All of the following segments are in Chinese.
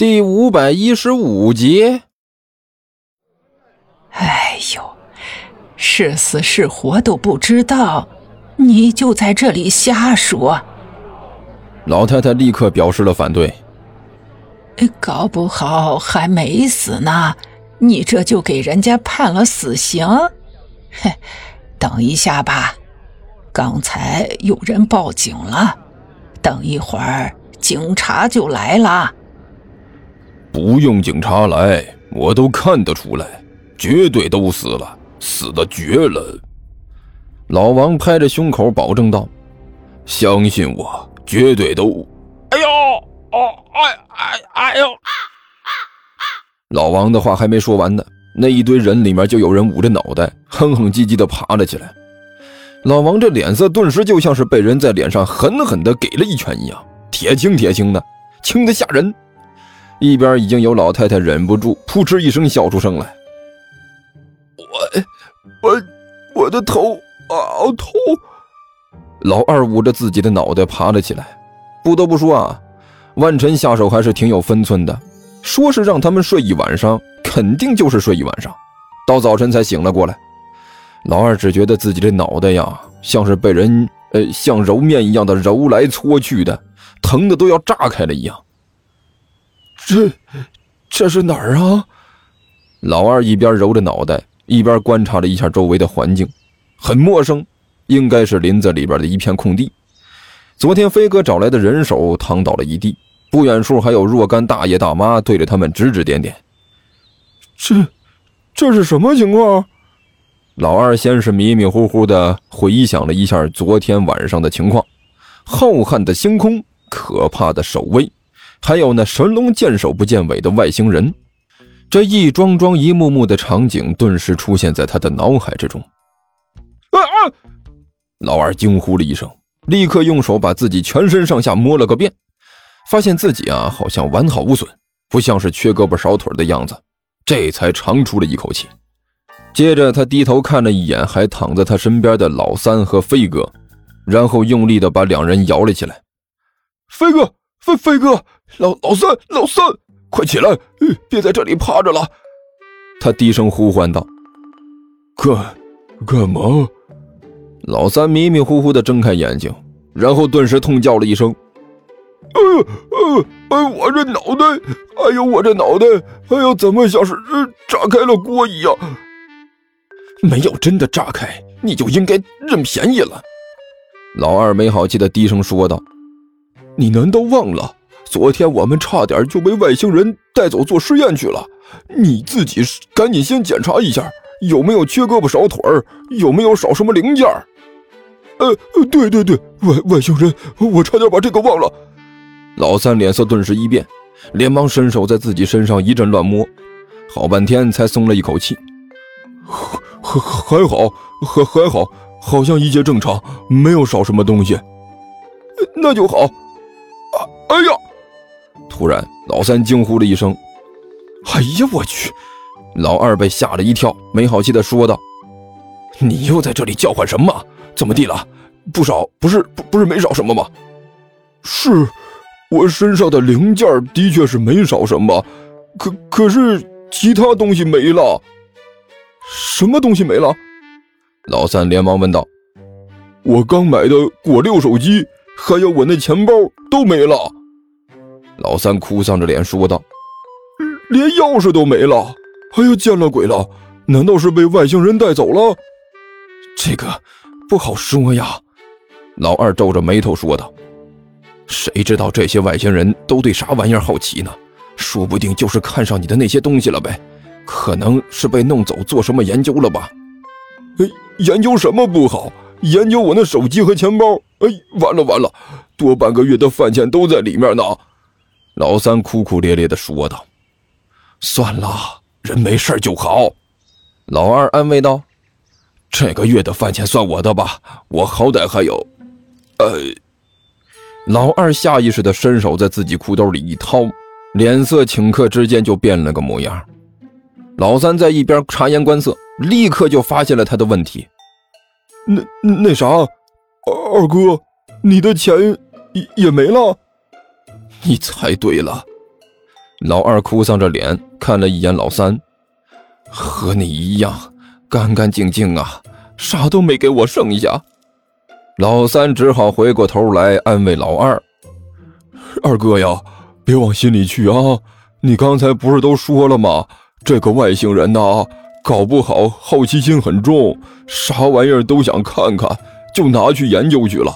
第五百一十五集。哎呦，是死是活都不知道，你就在这里瞎说！老太太立刻表示了反对。搞不好还没死呢，你这就给人家判了死刑？哼，等一下吧，刚才有人报警了，等一会儿警察就来了。不用警察来，我都看得出来，绝对都死了，死的绝了。老王拍着胸口保证道：“相信我，绝对都……哎呦，哦，哎哎哎呦！”老王的话还没说完呢，那一堆人里面就有人捂着脑袋，哼哼唧唧的爬了起来。老王这脸色顿时就像是被人在脸上狠狠的给了一拳一样，铁青铁青的，青的吓人。一边已经有老太太忍不住扑哧一声笑出声来。我，我，我的头好痛！老二捂着自己的脑袋爬了起来。不得不说啊，万晨下手还是挺有分寸的。说是让他们睡一晚上，肯定就是睡一晚上，到早晨才醒了过来。老二只觉得自己的脑袋呀，像是被人呃像揉面一样的揉来搓去的，疼的都要炸开了一样。这，这是哪儿啊？老二一边揉着脑袋，一边观察了一下周围的环境，很陌生，应该是林子里边的一片空地。昨天飞哥找来的人手躺倒了一地，不远处还有若干大爷大妈对着他们指指点点。这，这是什么情况？老二先是迷迷糊糊的回想了一下昨天晚上的情况：浩瀚的星空，可怕的守卫。还有那神龙见首不见尾的外星人，这一桩桩、一幕幕的场景顿时出现在他的脑海之中。啊啊！老二惊呼了一声，立刻用手把自己全身上下摸了个遍，发现自己啊好像完好无损，不像是缺胳膊少腿的样子，这才长出了一口气。接着他低头看了一眼还躺在他身边的老三和飞哥，然后用力的把两人摇了起来。飞哥，飞飞哥！老老三，老三，快起来！别在这里趴着了。他低声呼唤道：“干，干嘛？”老三迷迷糊糊的睁开眼睛，然后顿时痛叫了一声：“呃呃呃，我这脑袋，哎呦，我这脑袋，哎呦，怎么像是炸开了锅一样？没有真的炸开，你就应该认便宜了。”老二没好气的低声说道：“你难道忘了？”昨天我们差点就被外星人带走做实验去了，你自己赶紧先检查一下，有没有缺胳膊少腿儿，有没有少什么零件呃，对对对，外外星人，我差点把这个忘了。老三脸色顿时一变，连忙伸手在自己身上一阵乱摸，好半天才松了一口气。还还好，还还好，好像一切正常，没有少什么东西。那就好。啊，哎呀！突然，老三惊呼了一声：“哎呀，我去！”老二被吓了一跳，没好气的说道：“你又在这里叫唤什么？怎么地了？不少，不是不不是没少什么吗？是，我身上的零件的确是没少什么，可可是其他东西没了。什么东西没了？”老三连忙问道：“我刚买的果六手机，还有我那钱包都没了。”老三哭丧着脸说道：“连钥匙都没了！哎呀，见了鬼了！难道是被外星人带走了？这个不好说呀。”老二皱着眉头说道：“谁知道这些外星人都对啥玩意儿好奇呢？说不定就是看上你的那些东西了呗。可能是被弄走做什么研究了吧？哎，研究什么不好？研究我那手机和钱包？哎，完了完了，多半个月的饭钱都在里面呢。”老三哭哭咧咧的说道：“算了，人没事就好。”老二安慰道：“这个月的饭钱算我的吧，我好歹还有……呃……”老二下意识的伸手在自己裤兜里一掏，脸色顷刻之间就变了个模样。老三在一边察言观色，立刻就发现了他的问题：“那那啥，二哥，你的钱也也没了？”你猜对了，老二哭丧着脸看了一眼老三，和你一样干干净净啊，啥都没给我剩下。老三只好回过头来安慰老二：“二哥呀，别往心里去啊！你刚才不是都说了吗？这个外星人呐，搞不好好奇心很重，啥玩意儿都想看看，就拿去研究去了。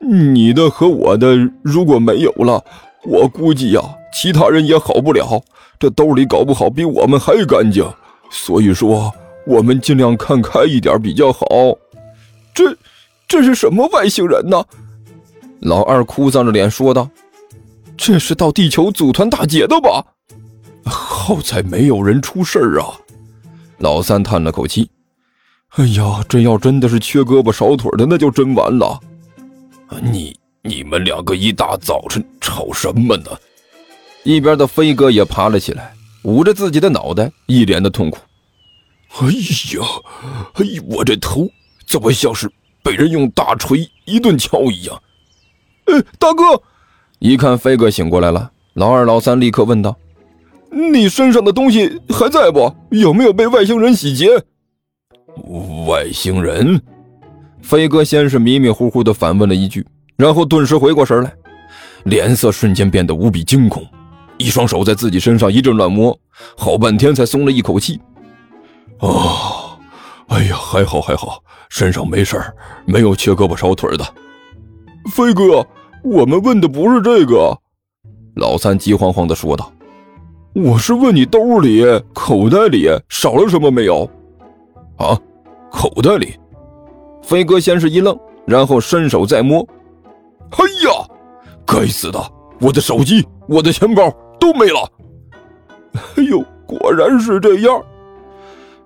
你的和我的如果没有了，我估计呀，其他人也好不了。这兜里搞不好比我们还干净，所以说我们尽量看开一点比较好。这。”这是什么外星人呢？老二哭丧着脸说道：“这是到地球组团打劫的吧？好在没有人出事儿啊！”老三叹了口气：“哎呀，这要真的是缺胳膊少腿的，那就真完了。”你你们两个一大早晨吵什么呢？一边的飞哥也爬了起来，捂着自己的脑袋，一脸的痛苦：“哎呀，哎，我这头怎么像是……”被人用大锤一顿敲一样。呃，大哥，一看飞哥醒过来了，老二、老三立刻问道：“你身上的东西还在不？有没有被外星人洗劫？”外星人？飞哥先是迷迷糊糊的反问了一句，然后顿时回过神来，脸色瞬间变得无比惊恐，一双手在自己身上一阵乱摸，好半天才松了一口气。哦，哎呀，还好还好。身上没事儿，没有缺胳膊少腿的。飞哥，我们问的不是这个。老三急慌慌地说道：“我是问你兜里、口袋里少了什么没有？”啊，口袋里？飞哥先是一愣，然后伸手再摸。哎呀，该死的！我的手机、我的钱包都没了。哎呦，果然是这样。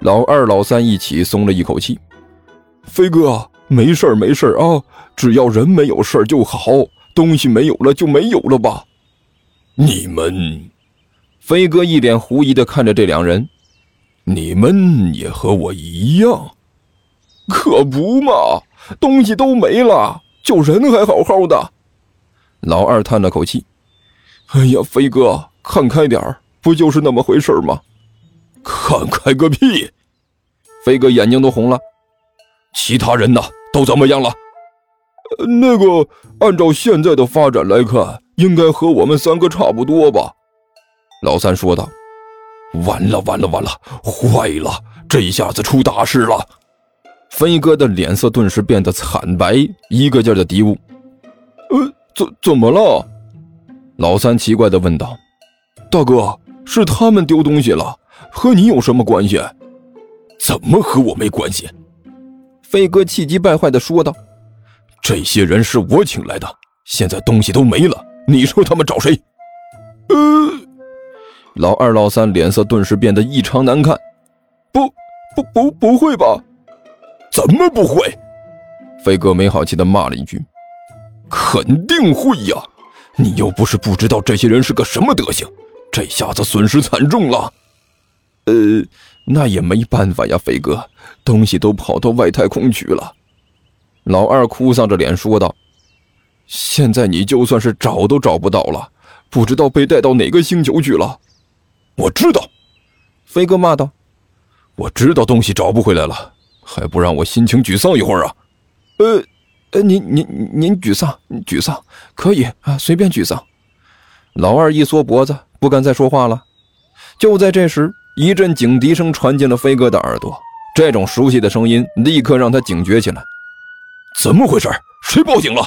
老二、老三一起松了一口气。飞哥，没事儿没事儿啊，只要人没有事儿就好，东西没有了就没有了吧。你们，飞哥一脸狐疑的看着这两人，你们也和我一样，可不嘛，东西都没了，就人还好好的。老二叹了口气，哎呀，飞哥，看开点，不就是那么回事吗？看开个屁！飞哥眼睛都红了。其他人呢？都怎么样了？那个，按照现在的发展来看，应该和我们三个差不多吧？老三说道。完了，完了，完了，坏了！这一下子出大事了！飞哥的脸色顿时变得惨白，一个劲儿的嘀咕：“呃，怎怎么了？”老三奇怪的问道：“大哥，是他们丢东西了，和你有什么关系？怎么和我没关系？”飞哥气急败坏的说道：“这些人是我请来的，现在东西都没了，你说他们找谁？”呃，老二、老三脸色顿时变得异常难看。不，不，不，不会吧？怎么不会？飞哥没好气地骂了一句：“肯定会呀！你又不是不知道这些人是个什么德行，这下子损失惨重了。”呃，那也没办法呀，飞哥。东西都跑到外太空去了，老二哭丧着脸说道：“现在你就算是找都找不到了，不知道被带到哪个星球去了。”我知道，飞哥骂道：“我知道东西找不回来了，还不让我心情沮丧一会儿啊？”“呃，呃，您您您沮丧，沮丧可以啊，随便沮丧。”老二一缩脖子，不敢再说话了。就在这时，一阵警笛声传进了飞哥的耳朵。这种熟悉的声音立刻让他警觉起来。怎么回事？谁报警了？